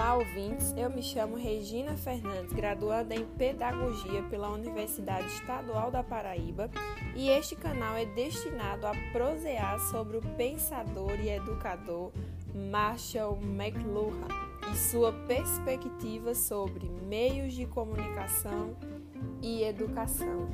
Olá ouvintes, eu me chamo Regina Fernandes, graduada em Pedagogia pela Universidade Estadual da Paraíba, e este canal é destinado a prosear sobre o pensador e educador Marshall McLuhan e sua perspectiva sobre meios de comunicação e educação.